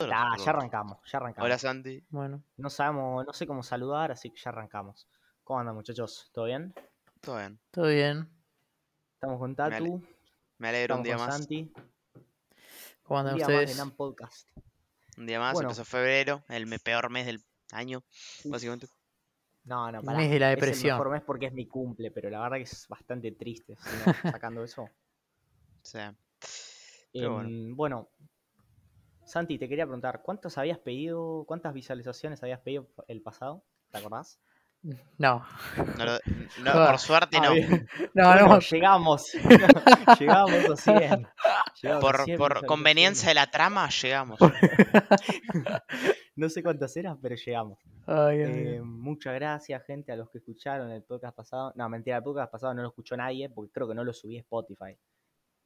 Ah, ya arrancamos, ya arrancamos. Hola Santi. Bueno, No sabemos, no sé cómo saludar, así que ya arrancamos. ¿Cómo andan muchachos? ¿Todo bien? Todo bien. todo bien. Estamos con Me ale- Tatu, Me alegro estamos un día con más. Santi. ¿Cómo Un andan día más de ustedes? NAM Podcast. Un día más. Bueno. Empezó febrero, el peor mes del año, básicamente. No, no, El pará. mes de la Es el depresión. mejor mes porque es mi cumple, pero la verdad que es bastante triste, sacando eso. O sea, Pero bueno. Em, bueno, Santi, te quería preguntar, ¿cuántos habías pedido, cuántas visualizaciones habías pedido el pasado? ¿Te acordás? No. no lo- no, Joder. por suerte Ah, no. No, Bueno, no. llegamos. llegamos a 100. Llegamos a Por, 100 por conveniencia de la trama llegamos. No sé cuántas eran, pero llegamos. Ay, Eh, ay. muchas gracias, gente, a los que escucharon el podcast pasado. No, mentira, el podcast pasado no lo escuchó nadie porque creo que no lo subí a Spotify.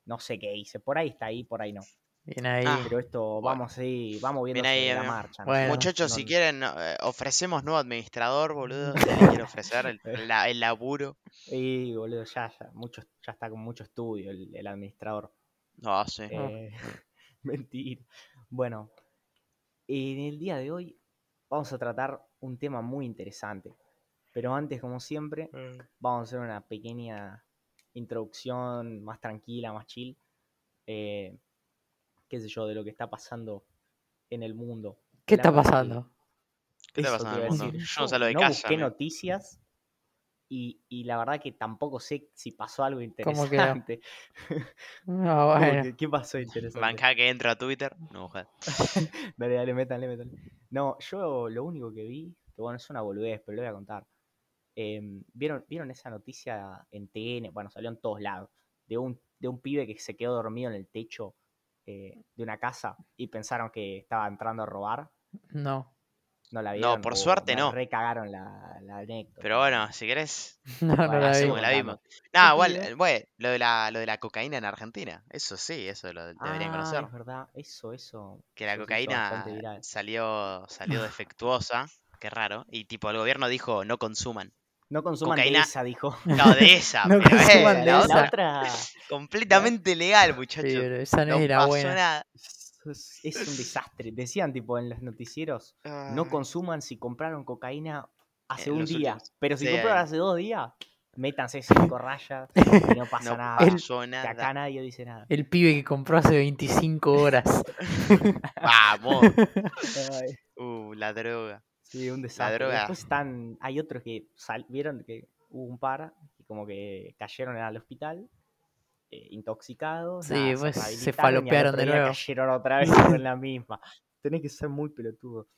No sé qué hice. Por ahí está ahí, por ahí no. Bien ahí. Ah, Pero esto bueno. vamos ahí, vamos viendo Bien ahí, sobre la marcha. Bueno. Muchachos, si quieren, eh, ofrecemos nuevo administrador, boludo. Le quiere ofrecer el, la- el laburo. Y boludo, ya, ya, mucho, ya está con mucho estudio el, el administrador. No, sí. Eh, mentira. Bueno, en el día de hoy vamos a tratar un tema muy interesante. Pero antes, como siempre, vamos a hacer una pequeña introducción más tranquila, más chill. eh, qué sé yo, de lo que está pasando en el mundo. ¿Qué La está que pasando? ¿Qué está pasando en el mundo? decir. Yo no salgo de no casa, busqué noticias y, y la verdad que tampoco sé si pasó algo ¿Cómo que no? interesante. No, ¿Cómo bueno. que- ¿Qué pasó interesante? Banca que entro a Twitter. No, joder. Dale, dale, métanle, métanle. No, yo lo único que vi, que bueno, es una boludez, pero lo voy a contar. Em, ¿vieron, ¿Vieron esa noticia en TN? Bueno, salió en todos lados. De un, de un pibe que se quedó dormido en el techo eh, de una casa y pensaron que estaba entrando a robar. No. No la No, vieron. por o suerte me no. recagaron la, la anécdota. Pero bueno, si querés, No, no Bueno, la vi. hacemos que la vimos. Un igual, eh, güey, lo de, la, lo de la cocaína en Argentina. Eso sí, eso lo deberían Ah, conocer. es verdad, eso, eso. Que la eso cocaína salió, salió defectuosa. Qué raro. Y tipo, el gobierno dijo no consuman. No consuman de cocaína- esa, dijo. No, de esa, No pero consuman eh, de la esa. otra, completamente legal, muchachos. pero esa no, No pasó buena. nada. es, un desastre. Decían tipo en los noticieros, no Ay, consuman si compraron cocaína hace un día. últimos- Pero si sí, compraron hace dos días, métanse cinco rayas y no pasa no nada. pasó Que nada. acá nadie dice nada. El pibe que compró hace 25 horas. Vamos. Uh, la droga. Sí, un desastre. droga. Después están, hay otros que sal- vieron que hubo un par que como que cayeron al hospital. eh, intoxicados, Sí, nada, pues, se falopearon de nuevo. cayeron otra vez en la misma. Tenés que ser muy pelotudo.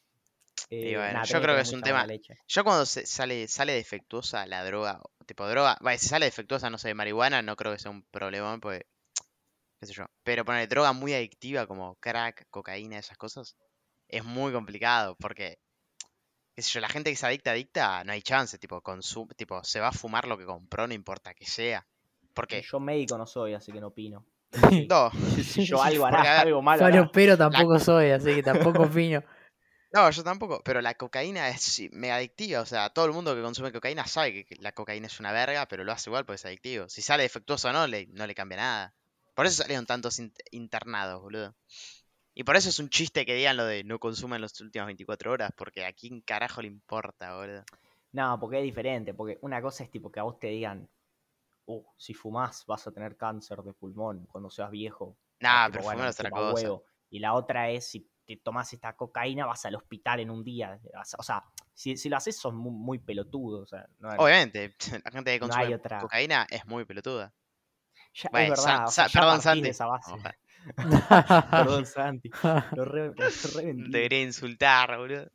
Eh, bueno, nada, yo creo que es un tema- leche. Yo cuando se sale, sale defectuosa la droga, tipo droga, vaya, si sale defectuosa, no sé, marihuana, no creo que sea un problema, porque, qué sé yo. Pero poner droga muy adictiva como crack, cocaína, esas cosas, es muy complicado, porque, qué sé yo, la gente que se adicta, adicta, no hay chance, tipo, consum tipo, se va a fumar lo que compró, no importa que sea. Porque, Yo médico no soy, así que no opino. no, Si yo algo hará, ver, algo malo hará. Falo, pero tampoco soy, así que tampoco opino. no, yo tampoco, pero la cocaína es sí, mega adictiva, o sea, todo el mundo que consume cocaína sabe que que la cocaína es una verga, pero lo hace igual porque es adictivo. Si sale defectuoso o no, le, no le cambia nada. Por eso salieron tantos in- internados, boludo. Y por eso es un chiste que digan lo de no consumen las últimas 24 horas, porque a quién carajo le importa, boludo. No, porque es diferente. Porque una cosa es tipo que a vos te digan, uh, si fumás vas a tener cáncer de pulmón cuando seas viejo. Nah, tipo, pero bueno, otra cosa. huevo. Y la otra es si te tomás esta cocaína vas al hospital en un día. O sea, si, si lo haces sos muy, muy pelotudo. O sea, no, Obviamente, la gente que No consume hay otra- cocaína es muy peluda. ya- Bueno, es verdad. o sea, ya perdón, de esa base. Ojalá. Perdón, Santi. Lo re, lo quería insultar, boludo.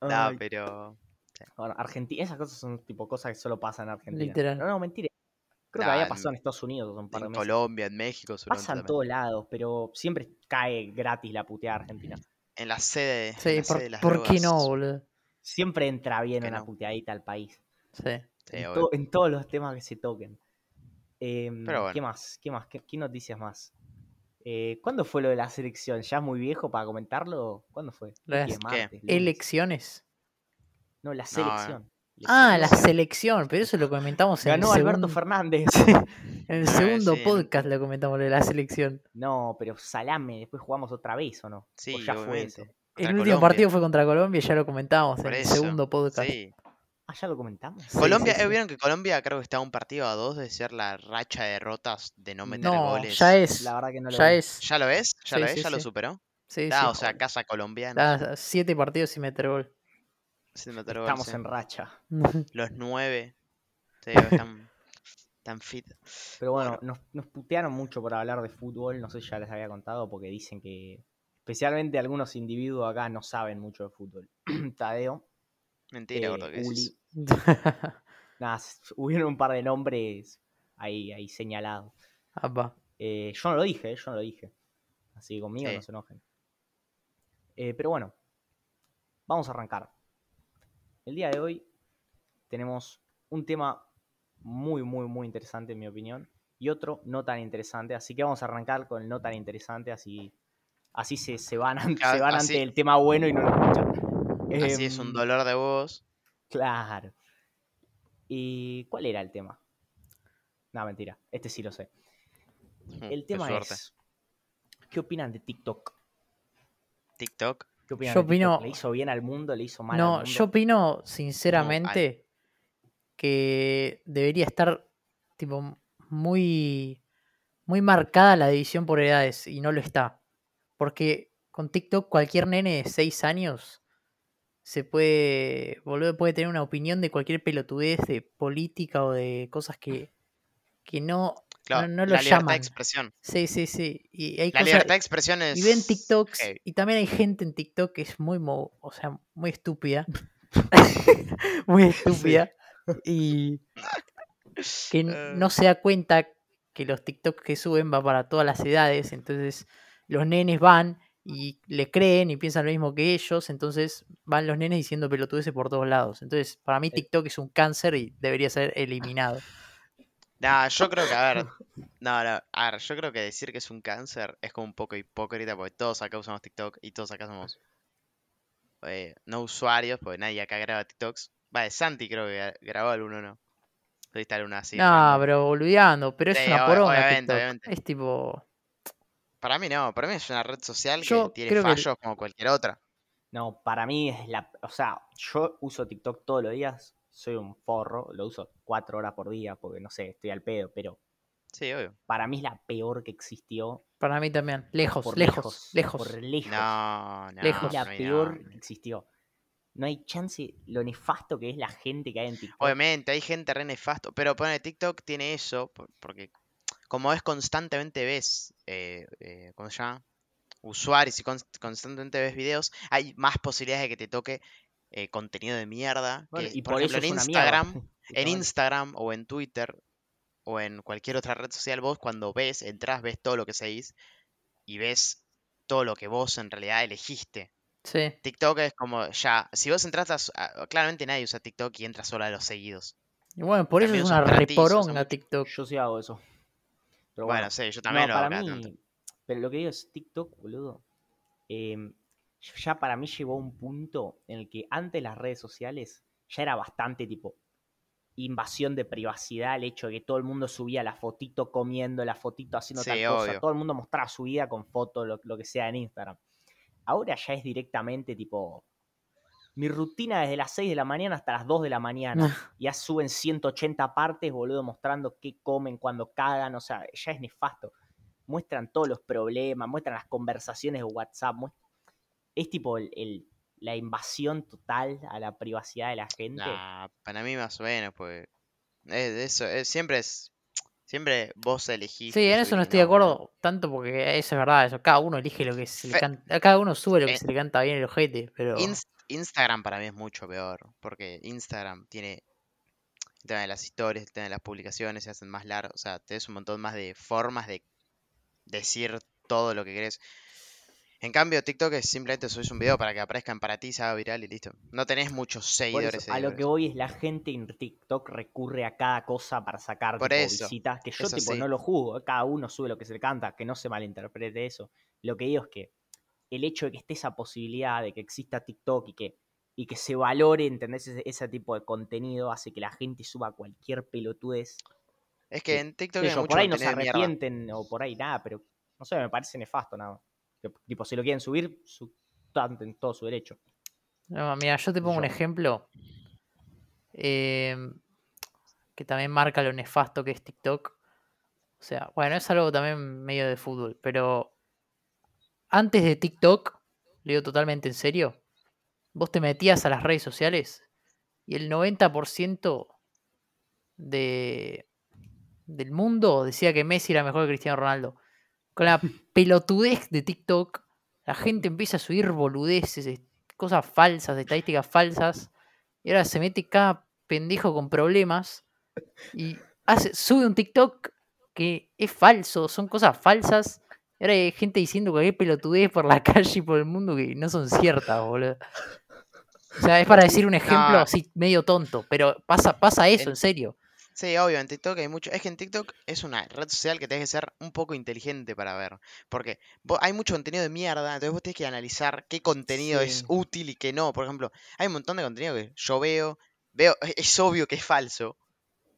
No, Ay, pero. Bueno, Argentina, esas cosas son tipo cosas que solo pasan en Argentina. Literal. No, no, mentira. Creo que había en- pasado en Estados Unidos hace un par de En meses. Colombia, en México, Pasa en todos lados, pero siempre cae gratis la puteada argentina. En la sede. en Sí, la por, sede de las ¿por qué no, boludo? Siempre entra bien una no. puteadita al país. Sí. Sí, en, to- en todos los temas que se toquen. Em, Pero bueno. ¿Qué más? ¿Qué más? ¿Qué, qué noticias más? Eh, ¿Cuándo fue lo de la selección? ¿Ya es muy viejo para comentarlo? ¿Cuándo fue? Las- ¿Qué? Elecciones. No, la No, eh. selección. Ah, la selección. pero eso lo comentamos en Ganó el Alberto segundo, Fernández. en el segundo podcast lo comentamos lo de la selección. No, pero salame, después jugamos otra vez, ¿o no? Sí, o ya fue eso. El último Colombia. partido fue contra Colombia, ya lo comentamos Por en el segundo podcast. Sí. Ah, ya lo comentamos. Colombia, sí, eh, sí. vieron que Colombia creo que está a un partido a dos de ser la racha de derrotas de no meter No, goles. ya es. La verdad que no lo ya es. ¿Ya lo ves? ¿Ya Sí, lo ves? sí, ¿Ya lo superó? Sí, Ah, sí. o sea, casa colombiana. Está a siete partidos sin meter gol. sin meter gol, Estamos sí. en racha. Los nueve. Sí, están, están fit. Pero bueno, nos, nos putearon mucho por hablar de fútbol, no sé si ya les había contado, porque dicen que especialmente algunos individuos acá no saben mucho de fútbol. Tadeo, Mentira, eh, gordo, que Uli, nada, hubieron un par de nombres ahí, ahí señalados. Eh, yo no lo dije, eh, yo no lo dije. Así que conmigo Sí. no se enojen. Eh, pero bueno, vamos a arrancar. El día de hoy tenemos un tema muy, muy, muy interesante en mi opinión. Y otro no tan interesante. Así que vamos a arrancar con el no tan interesante. Así, así se, se van, an- se van así- ante el tema bueno y no lo escuchan. Así es un Em, dolor de voz. Claro. ¿Y cuál era el tema? No, mentira. Este sí lo sé. Mm, El tema es. ¿Qué opinan de TikTok? TikTok. ¿Qué opinan Yo de TikTok? opino- ¿Le hizo bien al mundo? ¿Le hizo mal al No, mundo? yo opino sinceramente que debería estar tipo muy muy marcada la división por edades y no lo está. Porque con TikTok cualquier nene de 6 años se puede boludo, puede tener una opinión de cualquier pelotudez de política o de cosas que que no Claro, no lo la libertad llaman. de expresión. Sí, sí, sí. Y hay La cosas- libertad de expresión es. y ven TikToks heavy. y también hay gente en TikTok que es muy, mo- o sea, muy estúpida. muy estúpida. Y que Eh. no se da cuenta que los TikToks que suben va para todas las edades. Entonces los nenes van y le creen y piensan lo mismo que ellos. Entonces van los nenes diciendo pelotudeces por todos lados. Entonces para mí TikTok es un cáncer y debería ser eliminado. Nah, yo creo que, a ver. No, no, a ver, yo creo que decir que es un cáncer es como un poco hipócrita porque todos acá usamos TikTok y todos acá somos eh, no usuarios porque nadie acá graba TikToks. Va, Santi creo que gra- grabó alguno, ¿no? Debiste alguno así. no, pero boludeando. Pero es Sí, una ob- poronga obviamente, TikTok. obviamente. Es tipo... Para mí no, para mí es una red social Yo que tiene que fallos como cualquier otra. No, para mí es la. O sea, yo uso TikTok todos los días. Soy un forro. Lo uso cuatro horas por día porque no sé, estoy al pedo. Pero Sí, obvio. para mí es la peor que existió. Para mí también. Lejos, por lejos, lejos. Por lejos. No, no. Lejos. es la no peor que existió. No hay chance lo nefasto que es la gente que hay en TikTok. Obviamente, hay gente re nefasto, pero pone TikTok tiene eso, por- porque como es constantemente ves, eh, eh, ¿cómo se llama? Usuarios y cons- constantemente ves videos, hay más posibilidades de que te toque eh, contenido de mierda. Bueno, que, y por, por, ejemplo, eso en. Instagram, en. Instagram o en Twitter o en cualquier otra red social, vos cuando ves, entras, ves todo lo que seguís y ves todo lo que vos en realidad elegiste. Sí. TikTok es como ya, si vos entras a, claramente nadie usa TikTok y entra solo a los seguidos. Y bueno, por eso También es una reporonga. TikTok. Yo sí hago eso. Pero Bueno, bueno, sí, yo no, también lo hago para cada mí. tanto. Pero lo que digo es TikTok, boludo. em, ya para mí llegó a un punto en el que antes las redes sociales ya era bastante tipo invasión de privacidad, el hecho de que todo el mundo subía la fotito comiendo, la fotito haciendo Sí, tal cosa, obvio. todo el mundo mostraba su vida con fotos, lo, lo que sea en Instagram. Ahora ya es directamente tipo mi rutina desde las 6 de la mañana hasta las 2 de la mañana. ya suben 180 partes, boludo, mostrando qué comen, cuando cagan, o sea, ya es nefasto. Muestran todos los problemas, muestran las conversaciones de WhatsApp, muest- es tipo el, el- la invasión total a la privacidad de la gente. Nah, para mí más o menos, pues. Es de eso, es- siempre es. Siempre vos elegís. Sí, en eso no estoy de acuerdo tanto porque eso es verdad, eso. Cada uno elige lo que se le canta. Cada uno sube lo que eh, se le canta bien el ojete, pero. Instagram para mí es mucho peor. Porque Instagram tiene. El tema de las historias, el tema de las publicaciones se hacen más largos. O sea, tenés un montón más de formas de decir todo lo que querés. En cambio, TikTok es simplemente subís un video para que aparezcan para ti, se haga viral y listo. No tenés muchos seguidores. eso, a lo que voy es la gente en TikTok recurre a cada cosa para sacar Por tipo, eso, visitas, que yo tipo sí. no lo juzgo, cada uno sube lo que se le canta, que no se malinterprete eso. Lo que digo es que el hecho de que esté esa posibilidad de que exista TikTok y que y que se valore, ¿entendés? Ese, tipo de contenido hace que la gente suba cualquier pelotudez. Es que en TikTok hay por ahí no se arrepienten o por ahí nada, pero no sé, me parece nefasto nada. tipo, si lo quieren subir, su, en todo su derecho. No, mira, yo te pongo un ejemplo em, que también marca lo nefasto que es TikTok. O sea, bueno, es algo también medio de fútbol, pero antes de TikTok, le digo totalmente en serio, vos te metías a las redes sociales y el 90% de, del mundo decía que Messi era mejor que Cristiano Ronaldo. Con la pelotudez de TikTok, la gente empieza a subir boludeces, cosas falsas, estadísticas falsas, y ahora se mete cada pendejo con problemas y hace, sube un TikTok que es falso, son cosas falsas ahora hay gente diciendo que hay pelotudez por la calle y por el mundo que no son ciertas, boludo. O sea, es para decir un ejemplo así medio tonto, pero pasa, pasa eso, en, serio. Sí, obvio, en TikTok hay mucho. Es que en TikTok es una red social que tienes que ser un poco inteligente para ver. Porque hay mucho contenido de mierda, entonces vos tienes que analizar qué contenido es útil y qué no. Por ejemplo, hay un montón de contenido que yo veo, veo, es obvio que es falso.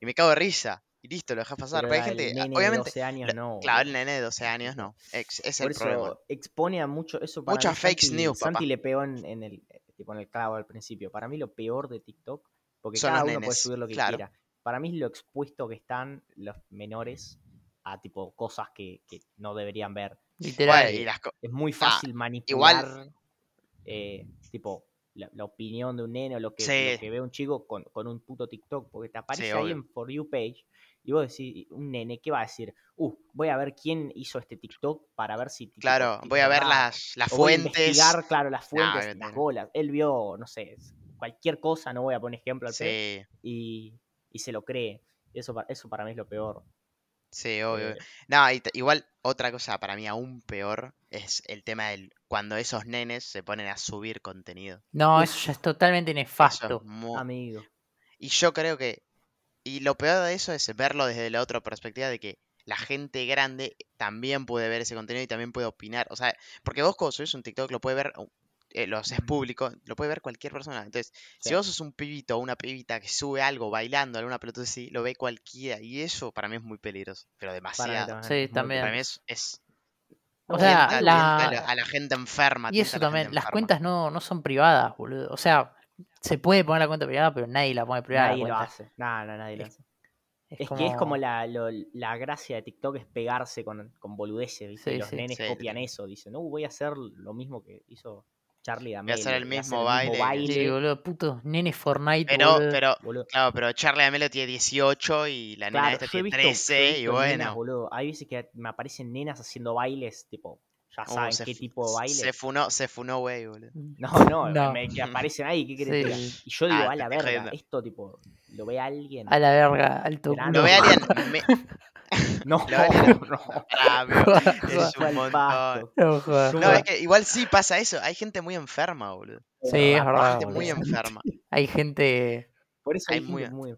Y me cago de risa. Y listo, lo dejas pasar. Pero, hay gente, nene obviamente. De 12 años no. Claro, el nene de 12 años no. Es, es el problema. expone a mucho. Eso para Muchas fake news. Santi le pegó en, el, tipo en el clavo al principio. Para mí lo peor de TikTok, porque cada uno puede subir lo que quiera. Para mí es lo expuesto que están los menores a tipo cosas que, que no deberían ver. Literal. es muy ah, fácil manipular. Igual. Eh, tipo, la, opinión de un nene o lo que, que ve un chico con, con, un puto TikTok, porque te aparece ahí en For You page y vos decís, un nene, ¿qué va a decir? Uh, voy a ver quién hizo este TikTok para ver si. claro, voy a ver las, las fuentes. Voy a investigar, claro, las fuentes, las bolas. Él vio, no sé, cualquier cosa, no voy a poner ejemplo al sí. y, y se lo cree. Eso, eso para mí es lo peor. Sí, obvio. Eh, no, igual otra cosa para mí aún peor es el tema del cuando esos nenes se ponen a subir contenido. No, eso ya es totalmente nefasto. Amigo. Y yo creo que y lo peor de eso es verlo desde la otra perspectiva de que la gente grande también puede ver ese contenido y también puede opinar. O sea, porque vos cuando subís un TikTok lo puede ver, eh, lo haces público, lo puede ver cualquier persona. Entonces, si vos sos un pibito o una pibita que sube algo bailando, alguna pelota así, lo ve cualquiera. Y eso para mí es muy peligroso, pero demasiado. Sí, también. Para mí es... o sea, a, la... gente enferma. Y eso también, las cuentas no, no son privadas, boludo. O sea, se puede poner la cuenta privada, pero nadie la pone privada. Nadie lo hace. No, no, nadie lo hace. Es, que es como la, la, gracia de TikTok es pegarse con, con boludeces, ¿viste? los nenes copian eso, dicen, no, voy a hacer lo mismo que hizo Charlie D'Amelio. Voy a hacer el mismo baile. Sí, boludo, puto, nene Fortnite, pero, Pero, claro, pero Charlie D'Amelio tiene 18 y la nena esta tiene 13 y bueno. boludo. Hay veces que me aparecen nenas haciendo bailes, tipo, ya uh, saben qué tipo de baile. Se funó, se funó, güey, boludo. No, no, Me, que aparecen ahí, ¿qué querés Y yo digo, ah, a la verga, esto tipo, lo ve alguien. A la verga, alto. Lo ve alguien. No, no, no. Ah, es un montón. No, es que igual sí pasa eso. Hay gente muy enferma, boludo. Sí, es verdad. Hay gente muy enferma. Hay gente. Por eso hay, muy, muy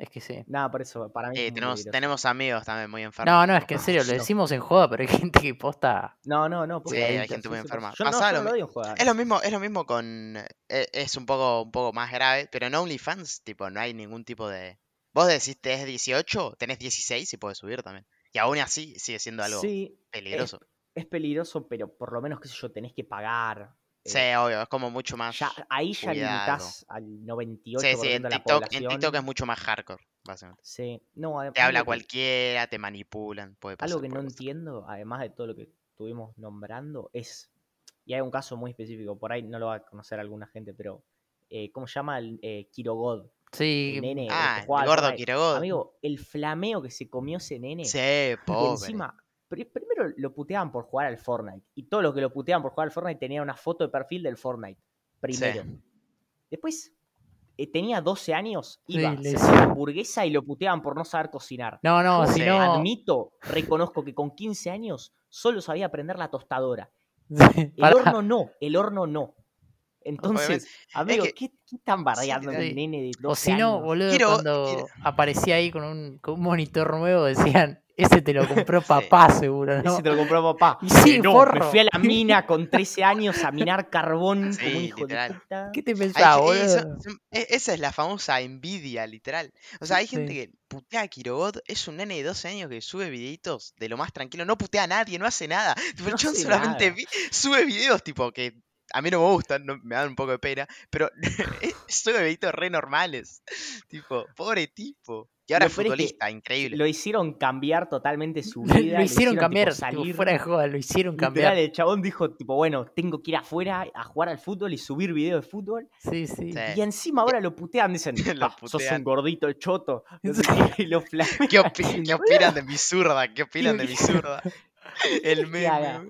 es que sí. Nada, por eso, para mí. tenemos, tenemos amigos también muy enfermos. No, no, es que en serio, lo decimos en joda, pero hay gente que posta. No, no, no. Sí, hay, gente muy enferma. Yo, no, lo, Es lo mismo, es lo mismo con. E, es, un poco, un poco más grave, pero en OnlyFans, tipo, no hay ningún tipo de. Vos decís tenés 18, tenés 16 y puedes subir también. Y aún así sigue siendo algo peligroso. Es, es, peligroso, pero por lo menos, qué sé yo, tenés que pagar Sí, eh, obvio, es como mucho más. ahí ya limitas al 98% sí, sí, en de la TikTok, población. En TikTok es mucho más hardcore, básicamente. Sí, no, Te habla cualquiera, te manipulan. Puede pasar, algo que no entiendo, además de todo lo que estuvimos nombrando, es. Y hay un caso muy específico, por ahí no lo va a conocer alguna gente, pero. Eh, ¿Cómo se llama? El, eh, Kirogod. Sí, el nene, ah, el gordo Kirogod. Amigo, el flameo que se comió ese nene. Sí, pobre. encima primero lo puteaban por jugar al Fortnite. Y todos los que lo puteaban por jugar al Fortnite tenían una foto de perfil del Fortnite. Primero. Después eh, tenía 12 años, iba, se hacía hamburguesa y lo puteaban por no saber cocinar. No, no, si no. Admito, reconozco que con 15 años solo sabía aprender la tostadora. el horno no, el horno no. Entonces, amigo, ¿qué, ¿qué, están bardeando el nene de 12 O si no, boludo, cuando aparecía ahí con un, con un monitor nuevo decían ese te lo compró papá, seguro, ¿no? Ese te lo compró papá. Y sí, Eh, no, forro. me fui a la mina con 13 años a minar carbón como un Sí, hijo de literal. puta. ¿Qué te pensás, ge- boludo? eso- e- esa es la famosa envidia, literal. O sea, hay gente Sí. que putea a Kirobot, es un nene de 12 años que sube videitos de lo más tranquilo, no putea a nadie, no hace nada. El No hace solamente vi- sube videos tipo que a mí no me gustan, no- me dan un poco de pena, pero sube videitos re normales. Tipo, pobre tipo. Y ahora Lo es peor es que futbolista, increíble. Lo hicieron cambiar totalmente su Lo, vida. lo hicieron cambiar, tipo, salir. fuera de joda, lo hicieron cambiar. el chabón dijo, tipo, bueno, tengo que ir afuera a jugar al fútbol y subir videos de fútbol. Sí, sí. Sí. Y encima ahora lo putean, dicen, Lo "Ah, sos un putean. gordito choto. Qué, y lo flamean. ¿Qué, opi- qué opinan de mi zurda? ¿Qué opinan de mi zurda? El meme,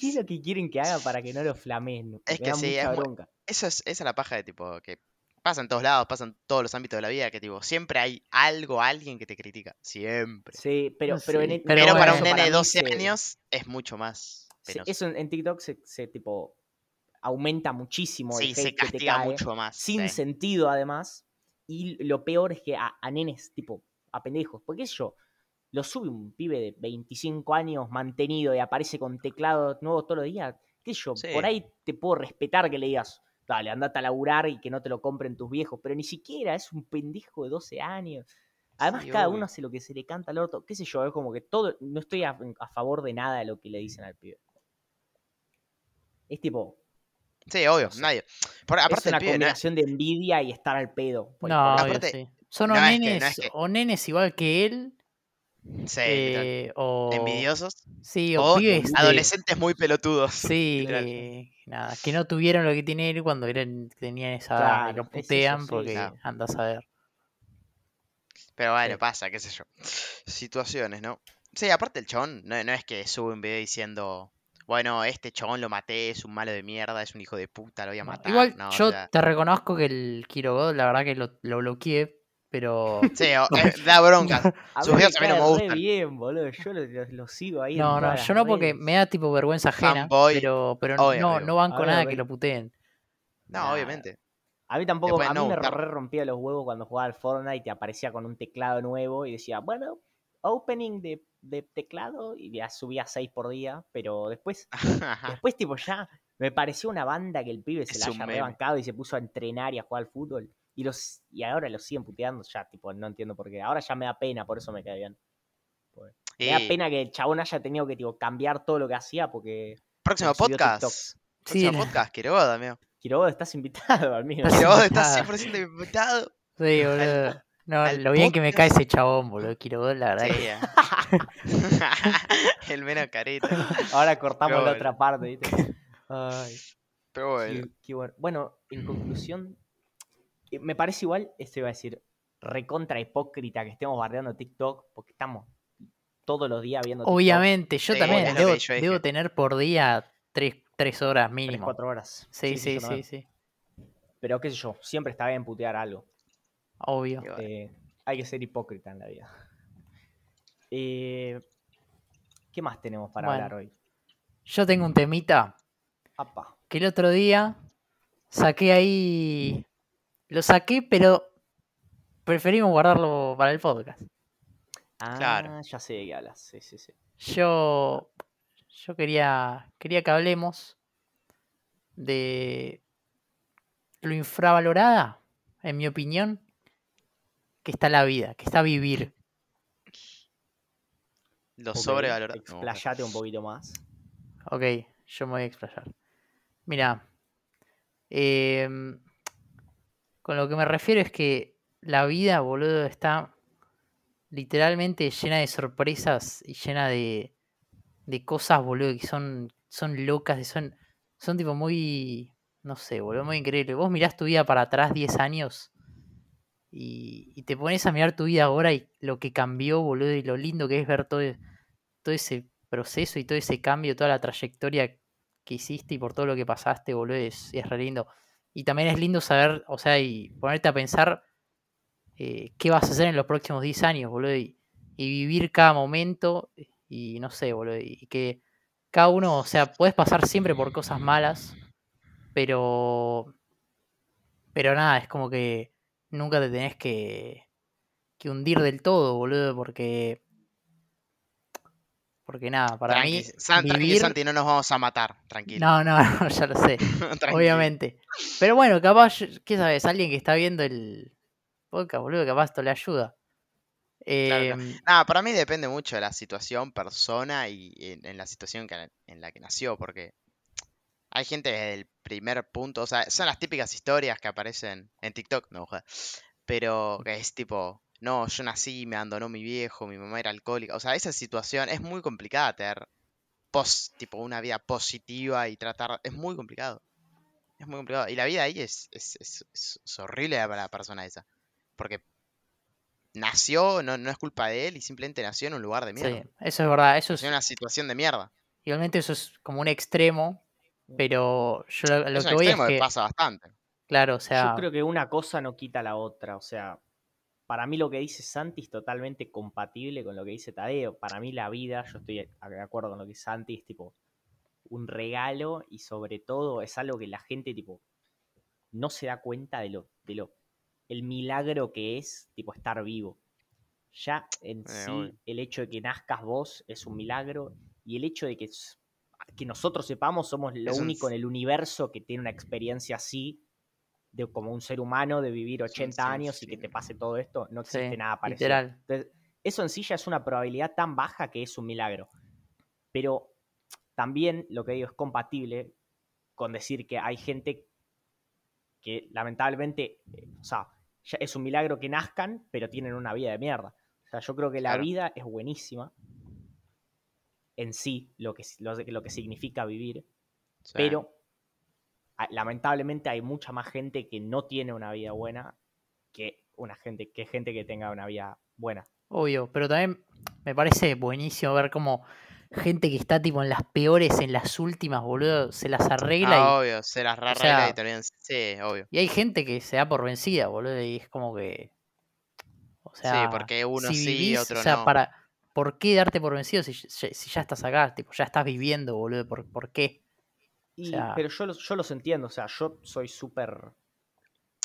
¿Qué es lo que quieren que haga para que no lo flameen? Es Me que sí, es muy-. Eso es, esa es la paja de tipo que pasa en todos lados, pasa en todos los ámbitos de la vida, que tipo, siempre hay algo, alguien que te critica. Siempre. Sí, pero, pero, en el- pero Pero, para bueno. un nene de mí 12 se- años es mucho más penoso. eso en, en TikTok se, se, tipo aumenta muchísimo el Sí, se hate que te castiga cae, mucho más. sin sí. sentido además. Y lo peor es que a, a nenes, tipo, a pendejos. Porque yo, lo sube un pibe de 25 años mantenido y aparece con teclado nuevo todos los días. Qué sé yo, Sí. por ahí te puedo respetar que le digas, dale, andate a laburar y que no te lo compren tus viejos. Pero ni siquiera es un pendejo de 12 años. Además, Sí, cada uno hace lo que se le canta al orto. Qué sé yo, es como que todo. No estoy a, a favor de nada de lo que le dicen al pibe. Es tipo. Sí, obvio, no sé. nadie. Por, es aparte una no combinación de envidia y estar al pedo. No, aparte, sí. Son o no es que- no nenes, es que- o nenes igual que él, sí, eh, o... envidiosos. Sí, o, O pibes de- adolescentes muy pelotudos. Sí, nada, que no tuvieron lo que tiene él cuando eran, tenían esa edad Claro, lo es eso, putean sí, porque claro. andas a ver. Pero bueno, Sí. pasa, qué sé yo. Situaciones, ¿no? Sí, aparte el chabón, no, no es que sube un video diciendo, bueno, este chabón lo maté, es un malo de mierda, es un hijo de puta, lo voy a matar. Igual no, o yo sea, te reconozco que el Kirogod, la verdad que lo, lo bloqueé, pero Sí, eh, da bronca. Sus videos a mí no me gustan. bien, boludo. Yo lo, lo- lo sigo ahí. no, no, yo no porque me da tipo vergüenza ajena, Fanboy, pero, pero obvio, no, amigo. no banco ver, nada que lo puteen. No, Nah, obviamente. A mí tampoco, a mí no me re rompía los huevos cuando jugaba al Fortnite y aparecía con un teclado nuevo y decía, bueno, opening de, de teclado y ya subía 6 por día, pero después, después tipo ya me pareció una banda que el pibe se Es la haya rebancado y se puso a entrenar y a jugar al fútbol. Y, los, y ahora lo siguen puteando, ya tipo, no entiendo por qué. Ahora ya me da pena, por eso me cae bien. Me da pena que el chabón haya tenido que tipo, cambiar todo lo que hacía porque próximo podcast. Sí, Próximo la- podcast, Quirobodo, amigo. Quirobodo, estás invitado al mío. Estás Quirobodo está invitado. 100% invitado. Sí, boludo. No, al lo bien que me cae ese chabón, boludo. Kirogod, la verdad Sí, que- eh. el menos careta. Ahora cortamos Pero la bueno. otra parte, ¿viste? Ay, Pero bueno. qué bueno. Bueno, en conclusión, eh, me parece igual, esto iba a decir, recontra hipócrita que estemos bardeando TikTok, porque estamos todos los días viendo TikTok. Obviamente, yo Sí, también debo, yo tener por día tres, tres horas Tres, mínimo. cuatro horas. Sí, sí, sí, sí. Pero qué sé yo, siempre está bien putear algo. Obvio. Eh, hay que ser hipócrita en la vida. Eh, ¿Qué más tenemos para Bueno. hablar hoy? Yo tengo un temita Apa. que el otro día saqué ahí. Lo saqué, pero preferimos guardarlo para el podcast. Ah, Claro. ya sé de qué hablas. Sí, sí, sí. Yo. Yo quería. Quería que hablemos de lo infravalorada, en mi opinión, que está la vida, que está vivir. Lo Ok, sobrevalorado. Explayate un poquito más. Ok, yo me voy a explayar. Mira, em, con lo que me refiero es que la vida, boludo, está literalmente llena de sorpresas y llena de, de cosas, boludo, que son, son locas, y son, son tipo muy, no sé, boludo, muy increíble. Vos mirás tu vida para atrás 10 años y, y te pones a mirar tu vida ahora y lo que cambió, boludo, y lo lindo que es ver todo, todo ese proceso y todo ese cambio, toda la trayectoria que hiciste y por todo lo que pasaste, boludo, es, es re lindo. Y también es lindo saber, o sea, y ponerte a pensar eh, qué vas a hacer en los próximos 10 años, boludo, y, vivir cada momento, y no sé, boludo, y que cada uno, o sea, puedes pasar siempre por cosas malas, pero. Pero nada, es como que nunca te tenés que, que hundir del todo, boludo, porque Porque nada, para Tranqui, mí. San- vivir- Santi, no nos vamos a matar, tranquilo. No, no, no, ya lo sé. Obviamente. Pero bueno, capaz, ¿qué sabes? Alguien que está viendo el podcast, boludo, capaz esto le ayuda. claro. Em, Nada, para mí depende mucho de la situación, persona y en, en la situación que- en la que nació, porque hay gente desde el primer punto, o sea, son las típicas historias que aparecen en TikTok, no, joder, pero que es tipo, no, yo nací, me abandonó mi viejo, mi mamá era alcohólica, o sea, esa situación es muy complicada tener post, tipo una vida positiva y tratar, es muy complicado, es muy complicado, y la vida ahí es, es, es- es- es horrible para la persona esa, porque nació, no, no es culpa de él y simplemente nació en un lugar de mierda. sí, eso es verdad. Eso es, Nació en una situación de mierda. igualmente eso es como un extremo, pero yo lo, lo es un que voy es extremo que que, pasa bastante. claro, o sea, Yo creo que una cosa no quita la otra. O sea, para mí lo que dice Santi es totalmente compatible con lo que dice Tadeo. Para mí la vida, yo estoy de acuerdo con lo que dice Santi, es tipo un regalo y sobre todo es algo que la gente tipo no se da cuenta de lo, de lo, el milagro que es tipo estar vivo. Ya en Eh, sí, el hecho de que nazcas vos es un milagro y el hecho de que, que nosotros sepamos somos lo Es un único en el universo que tiene una experiencia así de como un ser humano de vivir Es un 80 años y que te pase todo esto, no existe nada parecido. literal. Entonces, eso en sí ya es una probabilidad tan baja que es un milagro. Pero también lo que digo es compatible con decir que hay gente que lamentablemente, eh, o sea, ya es un milagro que nazcan, pero tienen una vida de mierda. O sea, yo creo que la Claro. vida es buenísima en sí, lo que, lo, lo que significa vivir, pero lamentablemente hay mucha más gente que no tiene una vida buena que una gente que gente que tenga una vida buena. Obvio, pero también me parece buenísimo ver cómo gente que está tipo en las peores, en las últimas, boludo, se las arregla Ah, obvio, se las arregla sea, y terminan. Sí, obvio. y, y hay gente que se da por vencida, boludo, y es como que. O sea, sí, porque uno si sí y vivís, otro o sea, no. para. ¿Por qué darte por vencido si, ya- si ya estás acá? Tipo, ya estás viviendo, boludo. ¿Por, por qué? Y- sea- pero yo los, yo los entiendo, o sea, yo soy súper...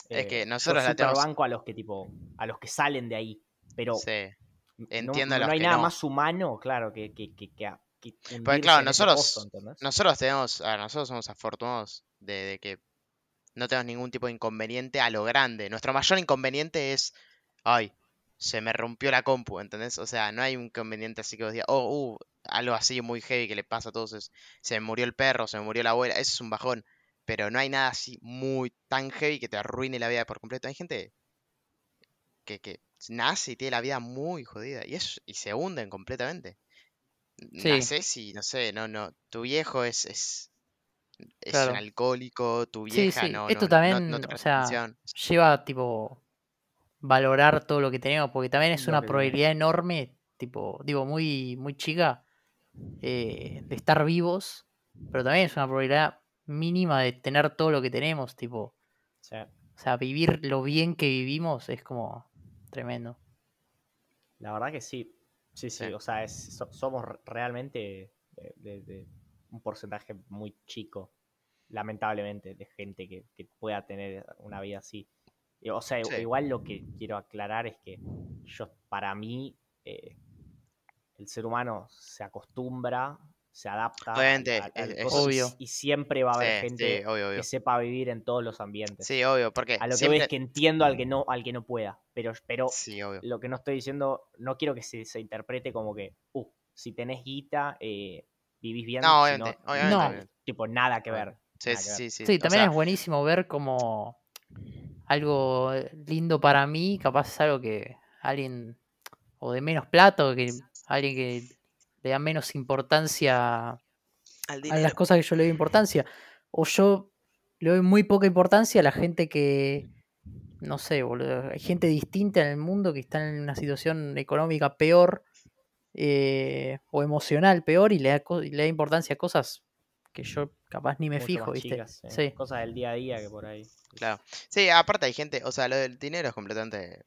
Es que eh, nosotros la tenemos- banco a los que tipo, a los que salen de ahí, pero Sí. no- entiendo a no, los hay que nada no. más humano, claro, que, que, que, que, a- hundirse claro, nosotros, nosotros tenemos, a ver, nosotros somos afortunados de, de que no tenemos ningún tipo de inconveniente a lo grande. Nuestro mayor inconveniente es, ay, se me rompió la compu, ¿entendés? O sea, no hay un inconveniente así que vos digas, oh, uh, algo así muy heavy que le pasa a todos, es, se me murió el perro, se me murió la abuela, eso es un bajón. Pero no hay nada así muy tan heavy que te arruine la vida por completo. Hay gente que, que nace y tiene la vida muy jodida y, es, y se hunden completamente. Sí. Naces y, no sé, no, no, tu viejo es, es, es Claro. un alcohólico, tu Sí, vieja sí, no, esto no, también, no te o sea, lleva tipo valorar todo lo que tenemos, porque también es Lo una probabilidad enorme, tipo, digo, muy, muy chica, eh, de estar vivos, pero también es una probabilidad mínima de tener todo lo que tenemos, tipo, O sea, o sea, vivir lo bien que vivimos es como tremendo. la verdad que sí, sí, sí, Sí. o sea, es- so- somos re- realmente de, de- de un porcentaje muy chico, lamentablemente, de gente que, que pueda tener una vida así. Y, O sea, Sí. igual lo que quiero aclarar es que yo, para mí, eh, el ser humano se acostumbra, se adapta al- Obviamente, al- al es- Obvio. y siempre va a haber Sí, gente sí, obvio, obvio. que sepa vivir en todos los ambientes. Sí, obvio, porque A lo que siempre... voy es que entiendo al que no, al que no pueda, pero, pero Sí, obvio. lo que no estoy diciendo, no quiero que se, se interprete como que, uh, si tenés guita, eh, vivís bien. No, obviamente, no, obviamente, No. obviamente. Tipo, nada que ver. Sí, sí, ver. sí, sí. Sí, o también sea, es buenísimo ver como algo lindo para mí, capaz es algo que alguien, o de menos plato, que alguien que le da menos importancia al a las cosas que yo le doy importancia. O yo le doy muy poca importancia a la gente que, no sé, boludo, hay gente distinta en el mundo que está en una situación económica peor eh, o emocional peor y le, da, y le da importancia a cosas que yo capaz ni me Mucho fijo, ¿viste? chicas, eh, Sí. Cosas del día a día que por ahí. Claro. Sí, aparte hay gente, o sea, lo del dinero es completamente.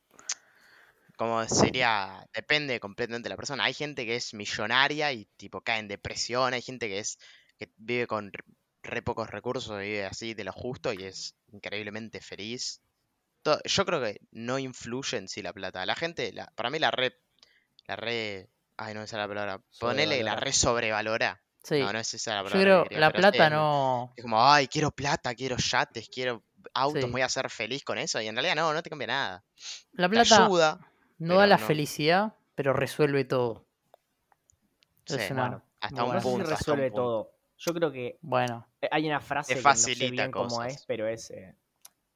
Como sería. Depende completamente de la persona. Hay gente que es millonaria y tipo cae en depresión. Hay gente que es. que vive con re, re pocos recursos, vive así de lo justo y es increíblemente feliz. To- yo creo que no influye en sí la plata. La gente, la, para mí la red. La red Ay, no esa es la palabra. Ponele la re sobrevalora. Sí. No, no es esa la Yo palabra. creo, la plata no. Es como, ay, quiero plata, quiero yates, quiero autos, voy a ser feliz con eso. Y en realidad no, no te cambia nada. La plata ayuda, no da la felicidad, pero resuelve todo. Sí, bueno, hasta un punto. resuelve todo. Yo creo que bueno. Eh, hay una frase que no sé bien cómo es, pero es eh,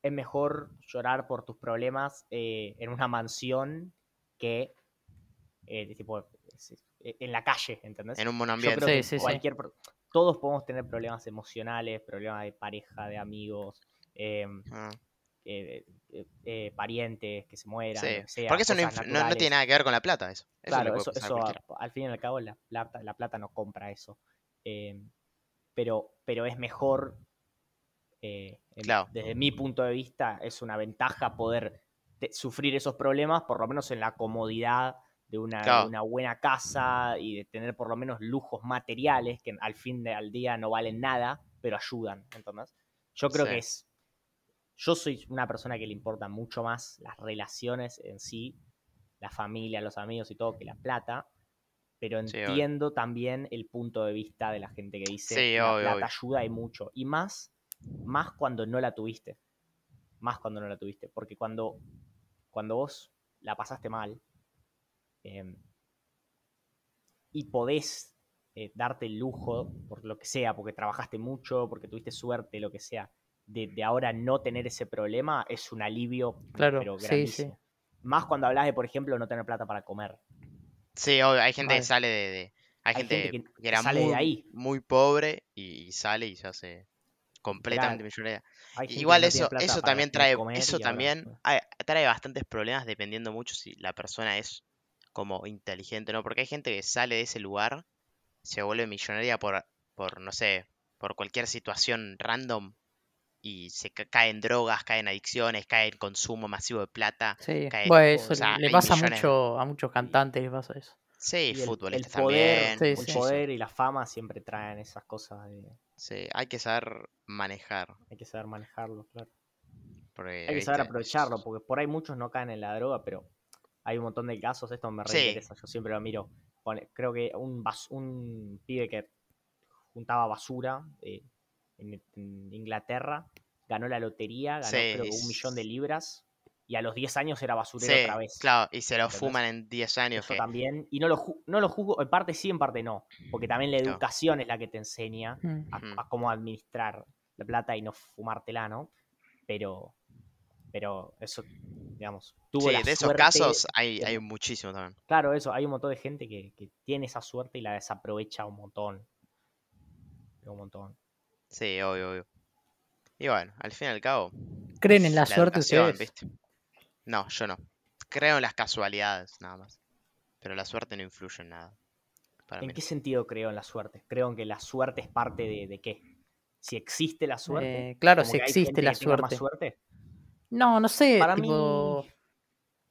es mejor llorar por tus problemas eh, en una mansión que tipo en la calle, ¿entendés? En un buen ambiente. Sí, sí, cualquier todos podemos tener problemas emocionales, problemas de pareja, de amigos, em, ah. parientes que se mueran. Porque eso no, tiene nada que ver con la plata, eso. claro, eso, al fin y al cabo la plata, la plata no compra eso. Em, pero, pero es mejor, eh, desde mi punto de vista, es una ventaja poder sufrir esos problemas, por lo menos en la comodidad de una, una, buena casa y de tener por lo menos lujos materiales que al fin del día no valen nada, pero ayudan. Entonces, yo creo que es. Yo soy una persona que le importa mucho más las relaciones en sí, la familia, los amigos y todo, que la plata pero entiendo también el punto de vista de la gente que dice que la plata ayuda y mucho. Y más, más cuando no la tuviste. Más cuando no la tuviste. Porque cuando, cuando vos la pasaste mal em, y podés eh, darte el lujo, por lo que sea, porque trabajaste mucho, porque tuviste suerte, lo que sea, de, ahora no tener ese problema, es un alivio, claro, pero grandísimo. Más cuando hablas de, por ejemplo, no tener plata para comer. Sí, hay gente que sale de, hay, gente, que, era muy, de ahí. muy pobre y sale y se hace completamente millonaria. Igual eso, eso también trae, eso también trae bastantes problemas dependiendo mucho si la persona es como inteligente, ¿no? Porque hay gente que sale de ese lugar, se vuelve millonaria por, por no sé, por cualquier situación random y se cae en drogas, cae en adicciones, cae en consumo masivo de plata. Sí, bueno, eso le pasa mucho a muchos cantantes, le pasa eso. Sí, futbolistas el poder, también. el poder y la fama siempre traen esas cosas. De... Sí, hay que saber manejar. Hay que saber manejarlo, claro. hay que saber aprovecharlo, porque por ahí muchos no caen en la droga, pero hay un montón de casos, esto me reinteresa, yo siempre lo miro. creo que un, un pibe que juntaba basura, eh, en, Inglaterra, ganó la lotería, ganó creo que un millón de libras y a los 10 años era basurero otra vez. Claro, y se lo fuman en 10 años. Eso también. Y no lo, no lo juzgo, en parte sí, en parte no. Porque también la educación es la que te enseña mm. a, cómo administrar la plata y no fumártela, ¿no? Pero, pero eso, digamos, tuvo sí, de esos casos hay, hay muchísimo también. Claro, eso, hay un montón de gente que, que tiene esa suerte y la desaprovecha un montón. Un montón. Sí, obvio, obvio. Y bueno, al fin y al cabo. ¿Creen en la, suerte ustedes? No, yo no. Creo en las casualidades, nada más. Pero la suerte no influye en nada. ¿En qué sentido creo en la suerte? Creo en que la suerte es parte de, qué. Si existe la suerte. Eh, claro, si existe la suerte. No, no sé. Para mí...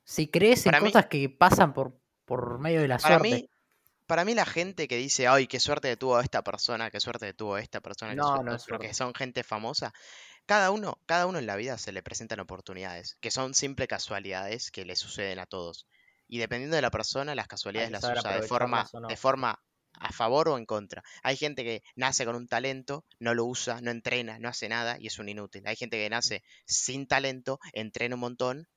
Si crees en cosas que pasan por, por medio de la suerte para mí la gente que dice, ay, qué suerte tuvo esta persona, qué suerte tuvo esta persona, no, no es porque son gente famosa, cada uno, cada uno en la vida se le presentan oportunidades, que son simple casualidades que le suceden a todos. Y dependiendo de la persona, las casualidades las usa de forma, de forma a favor o en contra. Hay gente que nace con un talento, no lo usa, no entrena, no hace nada y es un inútil. Hay gente que nace sin talento, entrena un montón,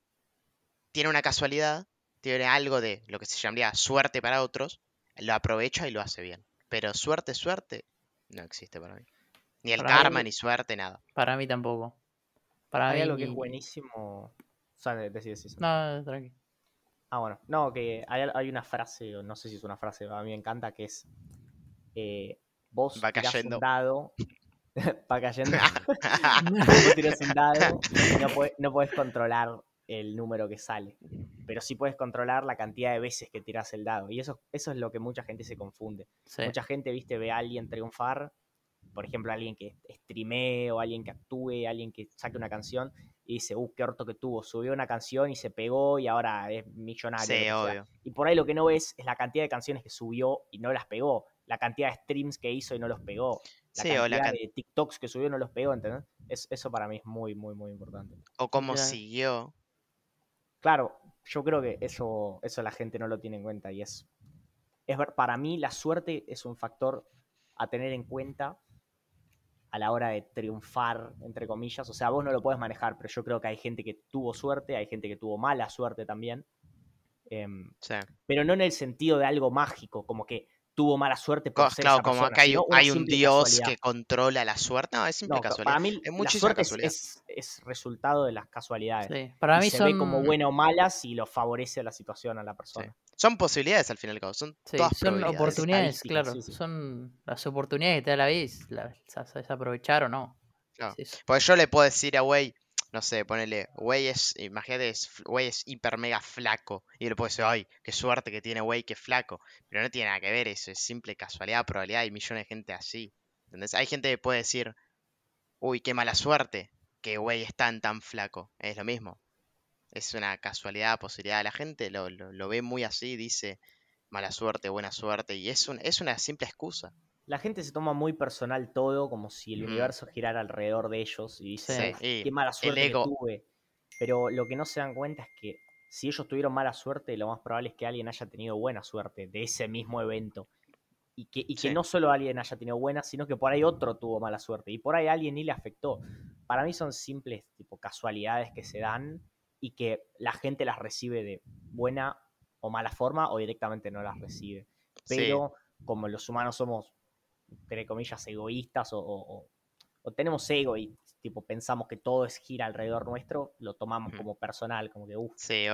tiene una casualidad, tiene algo de lo que se llamaría suerte para otros, lo aprovecha y lo hace bien. Pero suerte, suerte, no existe para mí. Ni el karma, ni suerte, nada. Para mí tampoco. Para hay algo que es buenísimo. O sea, decir, No, tranqui. Ah, bueno. No, que hay, una frase, no sé si es una frase, a mí me encanta, que es eh, vos va cayendo. un dado, va cayendo, vos tirás un dado y no, podés, no podés controlar el número que sale. Pero sí puedes controlar la cantidad de veces que tiras el dado. Y eso, eso es lo que mucha gente se confunde. Mucha gente, viste, ve a alguien triunfar, por ejemplo, alguien que streamee o alguien que actúe, alguien que saque una canción y dice, uh, qué orto que tuvo, subió una canción y se pegó y ahora es millonario. Y por ahí lo que no ves es la cantidad de canciones que subió y no las pegó, la cantidad de streams que hizo y no los pegó, la cantidad de TikToks que subió y no los pegó, ¿entendés? eso para mí es muy, muy, muy importante. O cómo siguió Claro, yo creo que eso, eso la gente no lo tiene en cuenta y es, es ver, para mí la suerte es un factor a tener en cuenta a la hora de triunfar, entre comillas. O sea, vos no lo puedes manejar, pero yo creo que hay gente que tuvo suerte, hay gente que tuvo mala suerte también. Em, pero no en el sentido de algo mágico, como que tuvo mala suerte por ser Claro, como acá hay, un dios que controla la suerte. No, es simple casualidad. Para mí, la suerte es, es, resultado de las casualidades. para mí se son... ve como buena o mala si lo favorece la situación a la persona. Son posibilidades al fin y al cabo, son todas son oportunidades, claro. Son las oportunidades que te da la vida, las aprovechar o no. Pues yo le puedo decir a Wey, no sé, ponele, Wey es, imagínate, Wey es hiper mega flaco. Y le puedo decir, ay, qué suerte que tiene Wey que flaco. Pero no tiene nada que ver eso, es simple casualidad, probabilidad, hay millones de gente así. Entonces, hay gente que puede decir, uy, qué mala suerte que Wey es tan tan flaco. Es lo mismo. Es una casualidad, posibilidad. La gente lo, lo, ve muy así, dice mala suerte, buena suerte. Y es, un, es una simple excusa la gente se toma muy personal todo, como si el universo girara alrededor de ellos y dice, qué mala suerte que tuve. Pero lo que no se dan cuenta es que si ellos tuvieron mala suerte, lo más probable es que alguien haya tenido buena suerte de ese mismo evento. Y que, y que no solo alguien haya tenido buena, sino que por ahí otro tuvo mala suerte. Y por ahí alguien ni le afectó. Para mí son simples tipo casualidades que se dan y que la gente las recibe de buena o mala forma o directamente no las recibe. Pero como los humanos somos entre comillas, egoístas o, tenemos ego y tipo pensamos que todo es gira alrededor nuestro, lo tomamos como personal, como que uff, sí,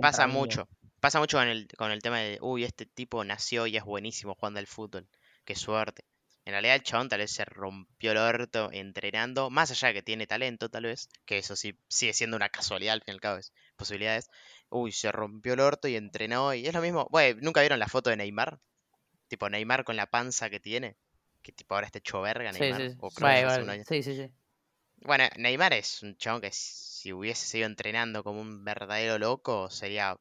pasa mucho. Pasa mucho con el, con el tema de, uy, este tipo nació y es buenísimo jugando al fútbol. Qué suerte. En realidad el chabón tal vez se rompió el orto entrenando, más allá de que tiene talento tal vez, que eso sí sigue siendo una casualidad al fin y al cabo, es posibilidades. Uy, se rompió el orto y entrenó y es lo mismo. Bueno, ¿nunca vieron la foto de Neymar? Tipo Neymar con la panza que tiene. Que tipo ahora está hecho verga Neymar. Sí, sí. sí, Bueno, Neymar es un chabón que si hubiese seguido entrenando como un verdadero loco, sería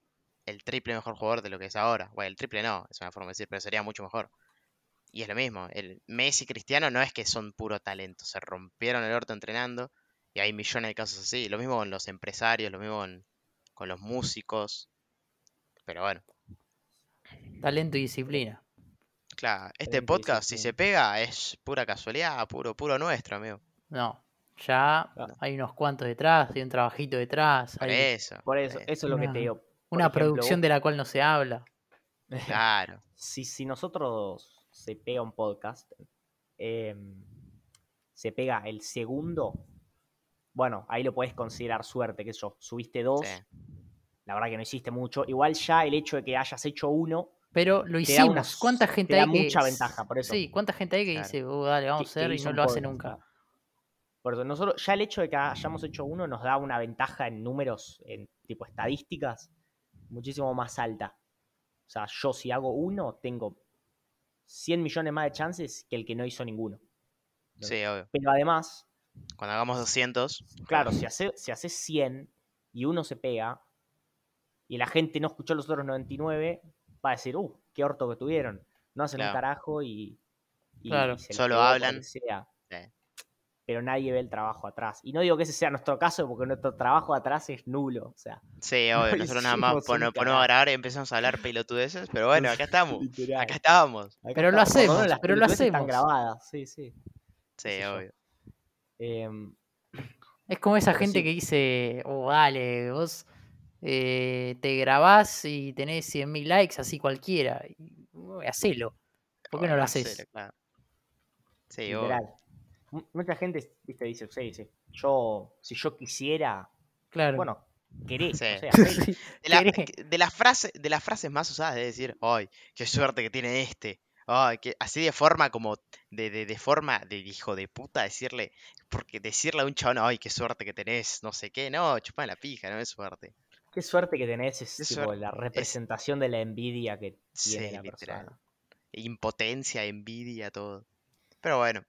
el triple mejor jugador de lo que es ahora. Bueno, el triple no, es una forma de decir, pero sería mucho mejor. Y es lo mismo, el Messi y Cristiano no es que son puro talento, se rompieron el orto entrenando y hay millones de casos así. Lo mismo con los empresarios, lo mismo con, con los músicos. Pero bueno. Talento y disciplina. Claro, este podcast, si se pega, es pura casualidad, puro, puro nuestro, amigo. No, ya hay unos cuantos detrás, hay un trabajito detrás. Por eso. Por eso, eso es lo que te digo. una producción de la cual no se habla. Claro. si, si nosotros se pega un podcast, em, se pega el segundo, bueno, ahí lo puedes considerar suerte, que yo, subiste dos, la verdad que no hiciste mucho. Igual ya el hecho de que hayas hecho uno pero lo hicimos. ¿Cuánta gente hay que... mucha ventaja, por eso. Sí, ¿cuánta gente hay que dice, oh, dale, vamos a hacer y no lo hace nunca? Por eso, nosotros, ya el hecho de que hayamos hecho uno nos da una ventaja en números, en tipo estadísticas, muchísimo más alta. O sea, yo si hago uno, tengo 100 millones más de chances que el que no hizo ninguno. Sí, obvio. Pero además... Cuando hagamos 200... Claro, si haces si hace 100 y uno se pega y la gente no escuchó los otros 99, va a decir, uh, qué orto que tuvieron. No hacen un carajo y, claro. solo hablan. Pero nadie ve el trabajo atrás. Y no digo que ese sea nuestro caso, porque nuestro trabajo atrás es nulo. O sea, sí, obvio, nosotros nada más ponemos, a grabar y empezamos a hablar pelotudeces, pero bueno, acá estamos. Acá estábamos. pero lo hacemos, pero lo hacemos. Están grabadas, sí, sí. Sí, obvio. Em, es como esa gente que dice, oh, dale, vos eh, te grabás y tenés 100.000 likes, así cualquiera. Y, hacelo. ¿Por qué no lo haces? Sí, Mucha gente dice, sí, sí. Yo, si yo quisiera, claro. bueno, querés. de, las frases, de las frases más usadas de decir, ay, qué suerte que tiene este. Ay, que, así de forma como, de, de, forma de hijo de puta, decirle, porque decirle a un chabón, ay, qué suerte que tenés, no sé qué, no, chupa la pija, no es suerte. Qué suerte que tenés, es la representación de la envidia que tiene la persona. Impotencia, envidia, todo. Pero bueno,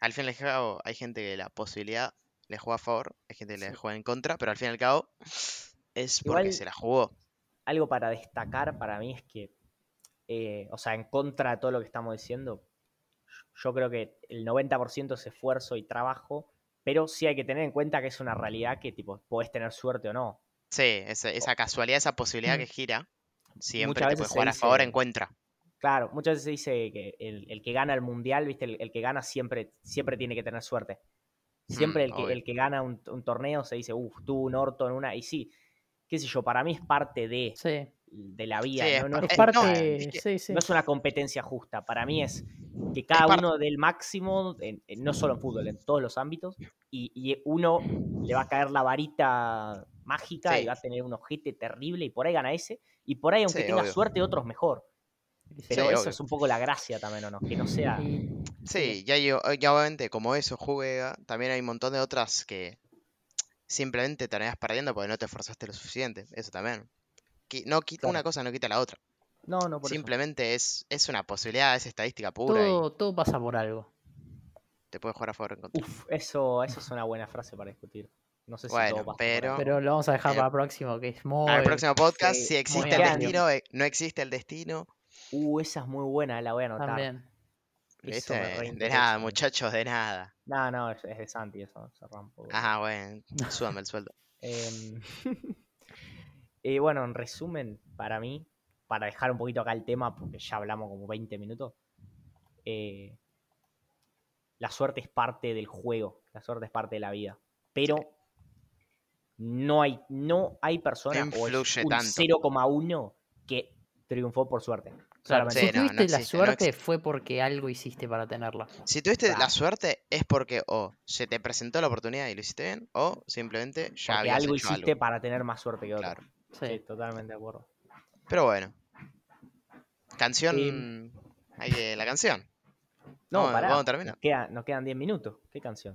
al fin y al cabo hay gente que la posibilidad le juega a favor, hay gente que le juega en contra, pero al fin y al cabo es porque se la jugó. Algo para destacar para mí es que, eh, o sea, en contra de todo lo que estamos diciendo, yo creo que el 90% es esfuerzo y trabajo, pero sí hay que tener en cuenta que es una realidad que tipo, podés tener suerte o no. Sí, esa, esa casualidad, esa posibilidad que gira, siempre te puede jugar a favor en contra. Claro, muchas veces se dice que el, que gana el mundial, ¿viste? El, que gana siempre, siempre tiene que tener suerte. Siempre el, que, el que gana un, torneo se dice, uff, tuvo un orto en una. Y sí, qué sé yo, para mí es parte de, de la vida. ¿no? es, parte, no, es una competencia justa. Para mí es que cada uno del máximo, no solo en fútbol, en todos los ámbitos, y, uno le va a caer la varita mágica y va a tener un ojete terrible y por ahí gana ese. Y por ahí, aunque tenga suerte, otros mejor. Pero eso es un poco la gracia también, ¿o no? Que no sea. Sí, ya, yo, ya obviamente, como eso juega, también hay un montón de otras que simplemente terminas perdiendo porque no te esforzaste lo suficiente. Eso también. No quita una cosa, no quita la otra. No, no, por Simplemente Es, es una posibilidad, es estadística pura. Todo, todo pasa por algo. Te puede jugar a favor en contra. Uf, eso, eso es una buena frase para discutir. No sé si todo pasa pero, pero lo vamos a dejar para el próximo, que es muy. el próximo podcast, si existe el destino, eh, no existe el destino. Uh, esa es muy buena, la voy a anotar. También. de nada, muchachos, de nada. No, no, es de Santi eso, se rompe. Ajá, bueno, súbame el sueldo. eh, y bueno, en resumen, para mí, para dejar un poquito acá el tema, porque ya hablamos como 20 minutos, eh, la suerte es parte del juego, la suerte es parte de la vida. Pero no hay, no hay persona o un 0,1 que triunfó por suerte si tuviste la suerte fue porque algo hiciste para tenerla. Si tuviste la suerte es porque o se te presentó la oportunidad y lo hiciste bien, o simplemente ya porque algo hiciste para tener más suerte que otro. Sí. totalmente de acuerdo. Pero bueno. Canción. Hay la canción. No, para. Vamos a terminar. Nos, quedan 10 minutos. ¿Qué canción?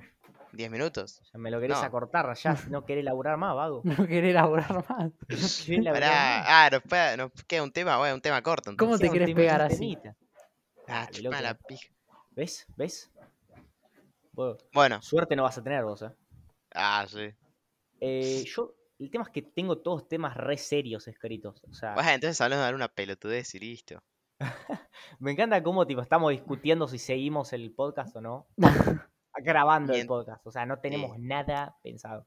10 minutos. Ya me lo querés acortar, ya no querés laburar más, vago. No querés laburar más. ah, nos, queda un tema, bueno, un tema corto. ¿Cómo te querés pegar así? Ah, la pija. ¿Ves? ¿Ves? Bueno. Suerte no vas a tener vos, eh. Ah, sí. Eh, yo, el tema es que tengo todos temas re serios escritos. O sea... Bueno, entonces hablamos de dar una pelotudez y listo. me encanta cómo tipo estamos discutiendo si seguimos el podcast o no. Grabando el podcast. O sea, no tenemos nada pensado.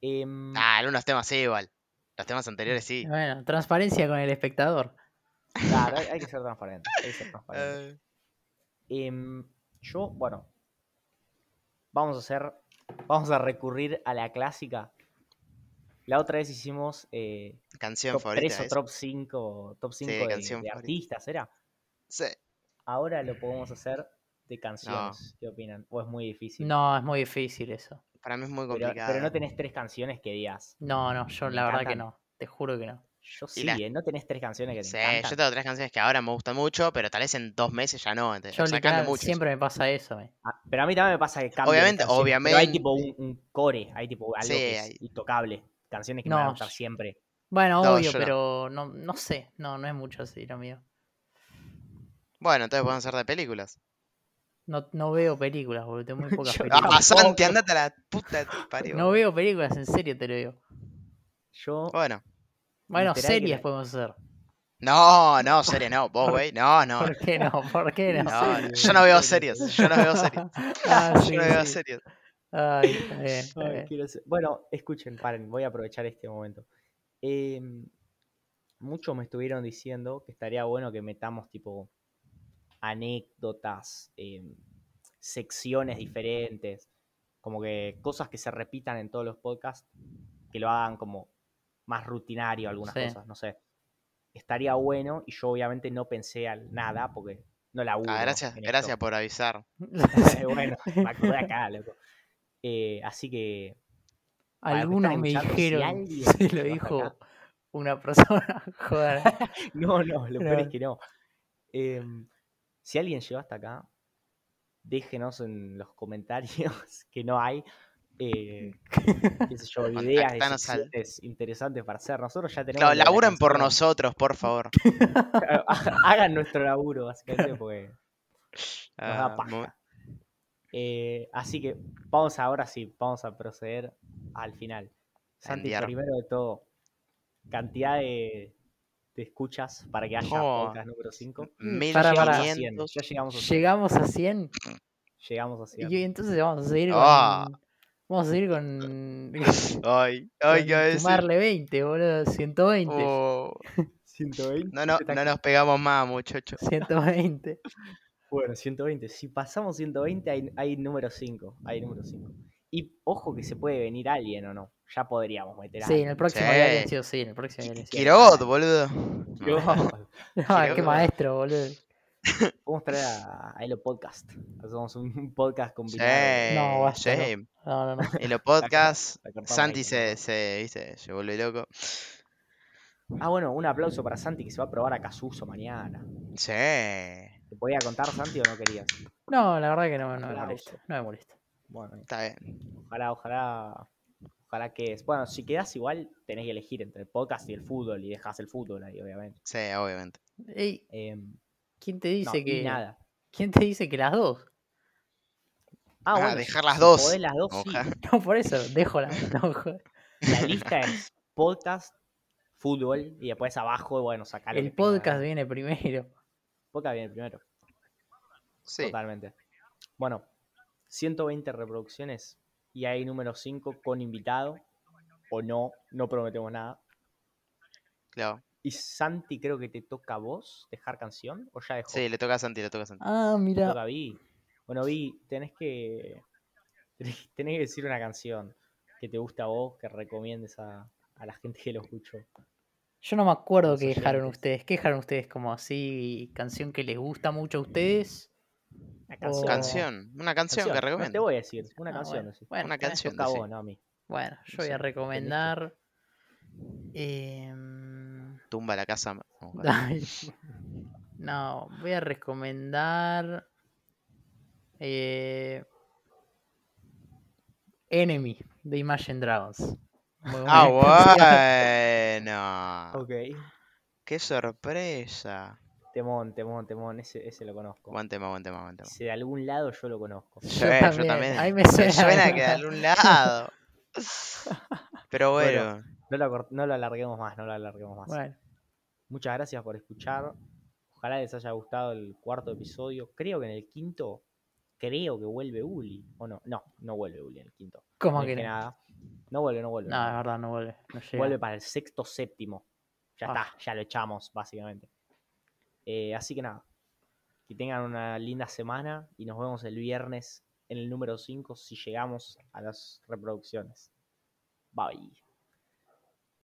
Em, ah, algunos temas sí, igual. Los temas anteriores sí. Bueno, transparencia con el espectador. Claro, hay, que ser transparente. Eh. Em, yo, bueno, vamos a hacer, vamos a recurrir a la clásica. La otra vez hicimos eh, canción top favorita. 3 o top 5, top 5 de, artistas, ¿era? Sí. Ahora lo podemos hacer de canciones. ¿Qué opinan? ¿O es muy difícil? No, es muy difícil eso. Para mí es muy complicado. Pero, no tenés tres canciones que digas. No, no, yo la verdad que no. Te juro que no. Yo sí, ¿eh? no tenés tres canciones que te Sí, yo tengo tres canciones que ahora me gustan mucho, pero tal vez en dos meses ya no. Yo o mucho siempre me pasa eso. Eh. Ah, pero a mí también me pasa que cambia. Obviamente, obviamente. Pero hay tipo un, core, hay tipo algo que es intocable. Canciones que me van a gustar siempre. Bueno, obvio, pero no. no. sé. No, no es mucho así lo mío. Bueno, entonces podemos hacer de películas. No, no veo películas, boludo. Tengo muy pocas películas. Ah, Santi, andate a la puta de parió. No veo películas, en serio te lo digo. Yo. Bueno. Bueno, series podemos hacer. No, no, series no. Vos, güey. No, no. ¿Por qué no? ¿Por qué no? yo no veo series. Yo no veo series. Ah, yo no veo series. Ay, está bien, Bueno, escuchen, paren, voy a aprovechar este momento. Em, muchos me estuvieron diciendo que estaría bueno que metamos tipo anécdotas, em, secciones diferentes, como que cosas que se repitan en todos los podcasts, que lo hagan como más rutinario algunas cosas, no sé. Estaría bueno y yo obviamente no pensé al nada porque no la Ah, gracias, gracias por avisar. bueno, me acá, loco. Eh, así que... Algunos me dijeron, se lo dijo una persona, joder. no, no, lo peor es que no. Eh, si alguien llegó hasta acá, déjenos en los comentarios que no hay. Eh, qué sé yo, ideas interesantes para hacer. Nosotros ya tenemos. Claro, laburen por nosotros, por favor. Hagan nuestro laburo, básicamente, porque nos da ah, paja. Eh, así que vamos ahora sí, vamos a proceder al final. Santi, primero de todo, cantidad de, te escuchas para que haya oh. podcast número 5. Para, para. Ya llegamos a 100. Llegamos a 100. Llegamos a 100. Y entonces vamos a seguir con. Ah. Vamos a seguir con. Ay, ay, con Sumarle 20, boludo. 120. Oh. 120. No, no, no nos pegamos más, muchachos. 120. Bueno, 120. Si pasamos 120, hay, hay número 5. Hay número 5. Y ojo que se puede venir alguien o no. Ya podríamos meter a Sí, en el próximo Sí. día sí, en el próximo día. Quirobot, boludo. Yo- Ah, qué maestro, boludo. Podemos traer a, a Elo Podcast. Hacemos un, un podcast Sí, combinado. No, basta, no. sí. No, no, no. En los podcasts, Santi ahí, se, ¿no? se, ¿viste? se vuelve loco. Ah, bueno, un aplauso para Santi que se va a probar a Casuso mañana. Sí. ¿Te podía contar, Santi, o no querías? No, la verdad que no, no me Aplauso. molesta. No me molesta. Bueno, Está bien. ojalá, ojalá. Ojalá que es. Bueno, si quedás igual, tenés que elegir entre el podcast y el fútbol. Y dejás el fútbol ahí, obviamente. Sí, obviamente. Ey, Em, ¿quién te no, dice y que. nada. ¿Quién te dice que las dos? Ah, Ah, bueno, dejar las si dos. podés las dos, sí. No, por eso, dejo las no. La lista es podcast, fútbol y después abajo, bueno, sacar El podcast viene primero. Podcast viene primero, Sí. totalmente. Bueno, 120 reproducciones y hay número 5 con invitado o no, no prometemos nada. Claro. Y Santi, creo que te toca a vos dejar canción o ya dejó. Sí, le toca a Santi, le toca a Santi. Ah, mira. toca a Vi. Bueno, Vi, tenés que tenés, tenés que decir una canción que te guste a vos, que recomiendes a, a la gente que lo escuchó. Yo no me acuerdo qué dejaron ustedes. ¿Qué dejaron ustedes como así? ¿Canción que les gusta mucho a ustedes? Una canción. Canción. Una canción, que No te recomiendo. voy a decir, una Ah, canción. bueno. Bueno, Una canción. Toca vos, no a mí. Bueno, yo No voy sé, a recomendar. em, Tumba la casa. No, voy a recomendar. eh, Enemy de Imagine Dragons. Muy. Ah, bueno. Ok. Qué sorpresa. Temón, temón, temón. Ese, ese lo conozco. Buen tema, buen tema, buen tema. Si de algún lado yo lo conozco. Yo yo también, también. ahí me Me suena suena que de algún lado. Pero Bueno. bueno. No lo, no lo alarguemos más, no lo alarguemos más. Bueno, Muchas gracias por escuchar. Ojalá les haya gustado el cuarto episodio. Creo que en el quinto, creo que vuelve Uli. ¿O no? No, no vuelve Uli en el quinto. ¿cómo No que no? nada. No vuelve, no vuelve. No, es verdad, no vuelve. No llega. Vuelve para el sexto, séptimo. Ya Ah. está, ya lo echamos, básicamente. Eh, así que nada. Que tengan una linda semana y nos vemos el viernes en el número 5 si llegamos a las reproducciones. Bye.